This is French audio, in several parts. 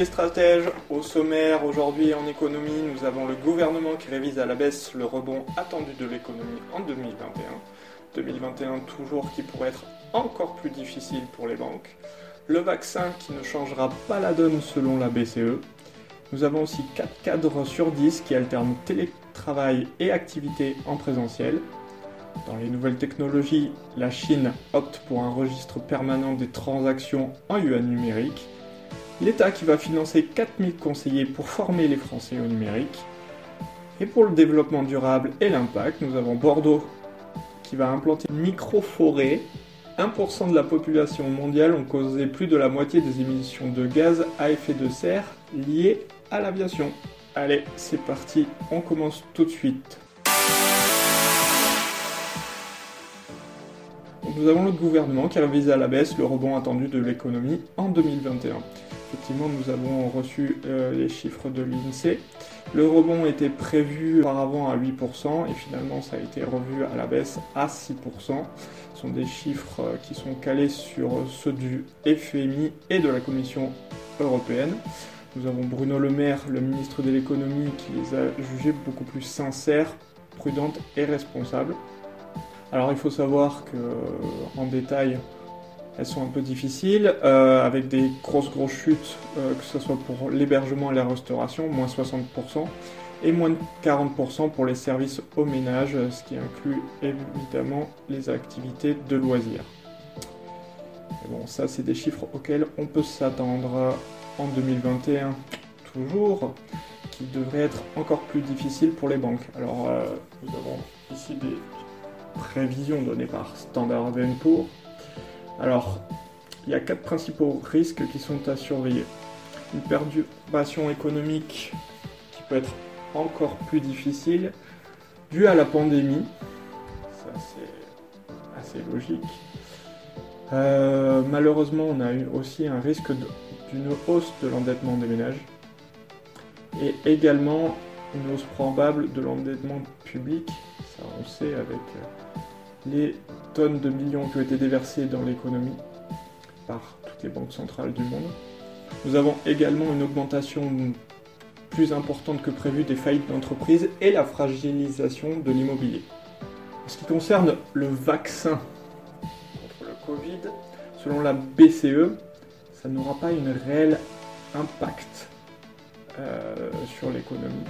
Les stratèges, au sommaire aujourd'hui en économie, nous avons le gouvernement qui révise à la baisse le rebond attendu de l'économie en 2021. 2021 toujours qui pourrait être encore plus difficile pour les banques. Le vaccin qui ne changera pas la donne selon la BCE. Nous avons aussi 4 cadres sur 10 qui alternent télétravail et activité en présentiel. Dans les nouvelles technologies, la Chine opte pour un registre permanent des transactions en yuan numérique l'État qui va financer 4000 conseillers pour former les Français au numérique. Et pour le développement durable et l'impact, nous avons Bordeaux qui va implanter une micro-forêt. 1% de la population mondiale ont causé plus de la moitié des émissions de gaz à effet de serre liées à l'aviation. Allez, c'est parti, on commence tout de suite. Nous avons le gouvernement qui révise à la baisse le rebond attendu de l'économie en 2021 effectivement, nous avons reçu euh, les chiffres de l'INSEE. Le rebond était prévu auparavant à 8% et finalement ça a été revu à la baisse à 6%. Ce sont des chiffres euh, qui sont calés sur ceux du FMI et de la Commission européenne. Nous avons Bruno Le Maire, le ministre de l'économie, qui les a jugés beaucoup plus sincères, prudentes et responsables. Alors il faut savoir que en détail, elles sont un peu difficiles, euh, avec des grosses grosses chutes, euh, que ce soit pour l'hébergement et la restauration, moins 60%, et moins de 40% pour les services au ménage, ce qui inclut évidemment les activités de loisirs. bon, ça c'est des chiffres auxquels on peut s'attendre en 2021 toujours, qui devraient être encore plus difficiles pour les banques. Alors euh, nous avons ici des prévisions données par Standard Poor's alors, il y a quatre principaux risques qui sont à surveiller. Une perturbation économique qui peut être encore plus difficile due à la pandémie. Ça, c'est assez logique. Euh, malheureusement, on a eu aussi un risque d'une hausse de l'endettement des ménages et également une hausse probable de l'endettement public. Ça, on sait avec les tonnes de millions qui ont été déversées dans l'économie par toutes les banques centrales du monde. Nous avons également une augmentation plus importante que prévu des faillites d'entreprises et la fragilisation de l'immobilier. En ce qui concerne le vaccin contre le Covid, selon la BCE, ça n'aura pas une réel impact euh, sur l'économie.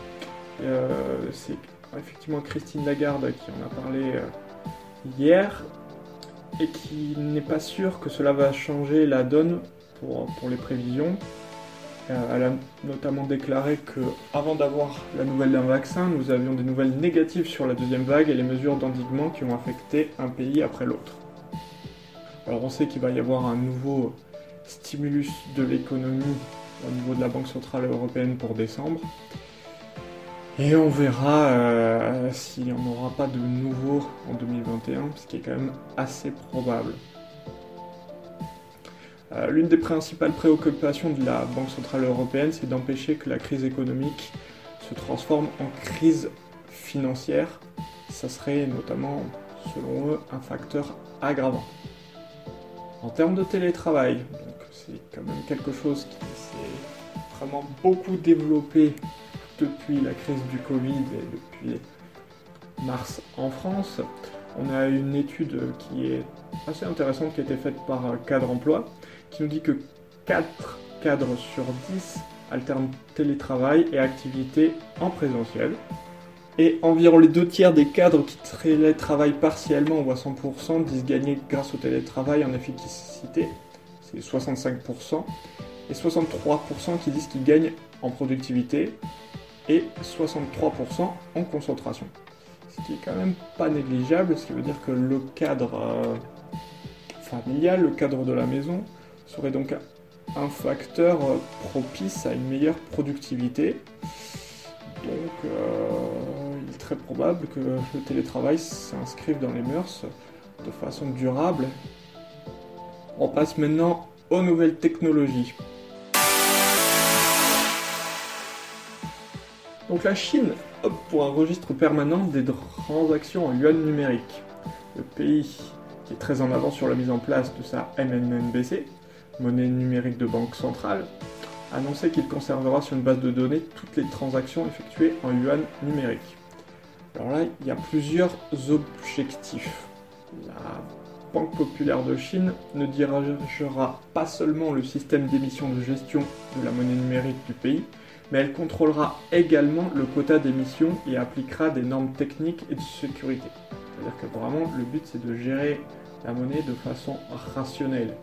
Euh, c'est effectivement Christine Lagarde qui en a parlé euh, hier et qui n'est pas sûr que cela va changer la donne pour, pour les prévisions. Euh, elle a notamment déclaré que avant d'avoir la nouvelle d'un vaccin, nous avions des nouvelles négatives sur la deuxième vague et les mesures d'endiguement qui ont affecté un pays après l'autre. Alors on sait qu'il va y avoir un nouveau stimulus de l'économie au niveau de la Banque Centrale Européenne pour décembre. Et on verra euh, s'il n'y en aura pas de nouveau en 2021, ce qui est quand même assez probable. Euh, l'une des principales préoccupations de la Banque Centrale Européenne, c'est d'empêcher que la crise économique se transforme en crise financière. Ça serait notamment, selon eux, un facteur aggravant. En termes de télétravail, c'est quand même quelque chose qui s'est vraiment beaucoup développé depuis la crise du Covid et depuis mars en France, on a une étude qui est assez intéressante qui a été faite par Cadre Emploi, qui nous dit que 4 cadres sur 10 alternent télétravail et activité en présentiel. Et environ les deux tiers des cadres qui télétravaillent partiellement ou à 100% disent gagner grâce au télétravail en efficacité, c'est 65%, et 63% qui disent qu'ils gagnent en productivité, et 63% en concentration. Ce qui est quand même pas négligeable, ce qui veut dire que le cadre euh, familial, le cadre de la maison, serait donc un facteur propice à une meilleure productivité. Donc euh, il est très probable que le télétravail s'inscrive dans les mœurs de façon durable. On passe maintenant aux nouvelles technologies. Donc la Chine opte pour un registre permanent des transactions en yuan numérique. Le pays qui est très en avant sur la mise en place de sa MNNBC, monnaie numérique de banque centrale, a annoncé qu'il conservera sur une base de données toutes les transactions effectuées en yuan numérique. Alors là, il y a plusieurs objectifs. La Banque populaire de Chine ne dirigera pas seulement le système d'émission de gestion de la monnaie numérique du pays, mais elle contrôlera également le quota d'émission et appliquera des normes techniques et de sécurité. C'est-à-dire que vraiment le but c'est de gérer la monnaie de façon rationnelle.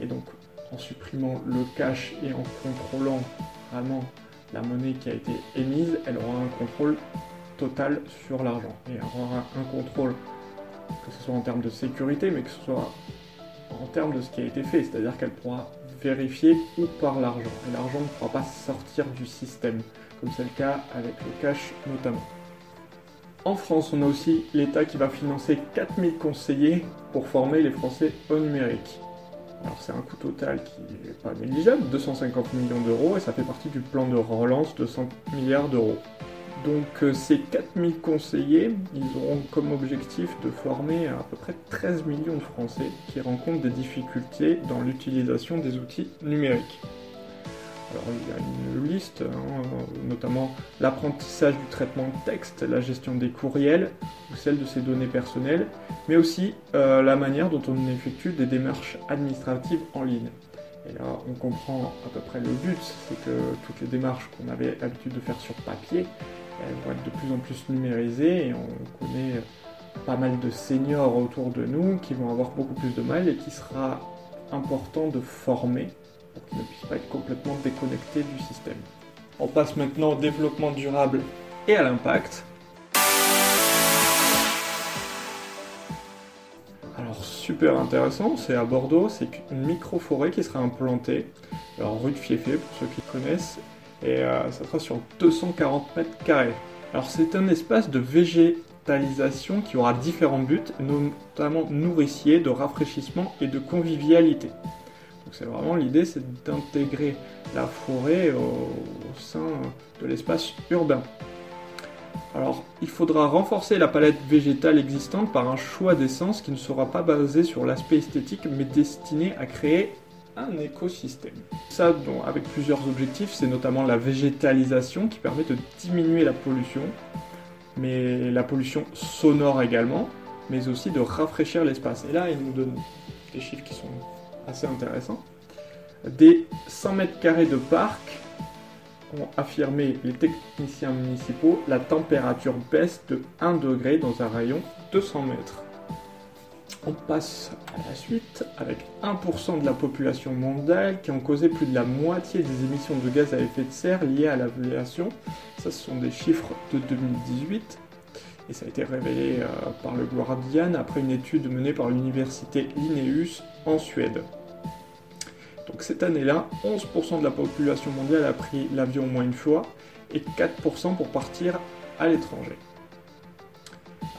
Et donc en supprimant le cash et en contrôlant vraiment la monnaie qui a été émise, elle aura un contrôle total sur l'argent. Et elle aura un contrôle que ce soit en termes de sécurité, mais que ce soit en termes de ce qui a été fait. C'est-à-dire qu'elle pourra vérifier où part l'argent. Et l'argent ne pourra pas sortir du système, comme c'est le cas avec le cash notamment. En France, on a aussi l'État qui va financer 4000 conseillers pour former les Français au numérique. Alors c'est un coût total qui n'est pas négligeable, 250 millions d'euros, et ça fait partie du plan de relance de 100 milliards d'euros. Donc euh, ces 4000 conseillers, ils auront comme objectif de former à peu près 13 millions de Français qui rencontrent des difficultés dans l'utilisation des outils numériques. Alors il y a une liste, hein, notamment l'apprentissage du traitement de texte, la gestion des courriels ou celle de ses données personnelles, mais aussi euh, la manière dont on effectue des démarches administratives en ligne. Et là, on comprend à peu près le but, c'est que toutes les démarches qu'on avait l'habitude de faire sur papier, elles vont être de plus en plus numérisées et on connaît pas mal de seniors autour de nous qui vont avoir beaucoup plus de mal et qui sera important de former pour qu'ils ne puissent pas être complètement déconnectés du système. On passe maintenant au développement durable et à l'impact. Alors super intéressant, c'est à Bordeaux, c'est une micro-forêt qui sera implantée, alors rue de Fieffé pour ceux qui connaissent, et euh, ça sera sur 240 mètres carrés. Alors c'est un espace de végétalisation qui aura différents buts, notamment nourricier, de rafraîchissement et de convivialité. Donc c'est vraiment l'idée, c'est d'intégrer la forêt au, sein de l'espace urbain. Alors, il faudra renforcer la palette végétale existante par un choix d'essence qui ne sera pas basé sur l'aspect esthétique, mais destiné à créer un écosystème. Ça, avec plusieurs objectifs, c'est notamment la végétalisation qui permet de diminuer la pollution, mais la pollution sonore également, mais aussi de rafraîchir l'espace. Et là, il nous donne des chiffres qui sont assez intéressants. Des 100 mètres carrés de parc, ont affirmé les techniciens municipaux, la température baisse de 1 degré dans un rayon de 100 mètres. On passe à la suite avec 1% de la population mondiale qui ont causé plus de la moitié des émissions de gaz à effet de serre liées à l'aviation. Ça, ce sont des chiffres de 2018. Et ça a été révélé euh, par le Guardian après une étude menée par l'université Linnaeus en Suède. Donc cette année-là, 11% de la population mondiale a pris l'avion au moins une fois et 4% pour partir à l'étranger.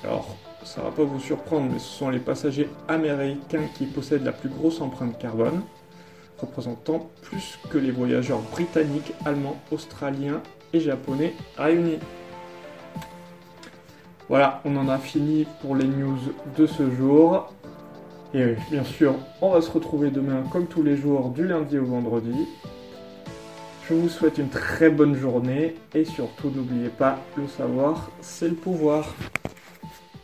Alors, ça va pas vous surprendre, mais ce sont les passagers américains qui possèdent la plus grosse empreinte carbone, représentant plus que les voyageurs britanniques, allemands, australiens et japonais réunis. Voilà, on en a fini pour les news de ce jour. Et bien sûr, on va se retrouver demain comme tous les jours du lundi au vendredi. Je vous souhaite une très bonne journée et surtout n'oubliez pas, le savoir, c'est le pouvoir.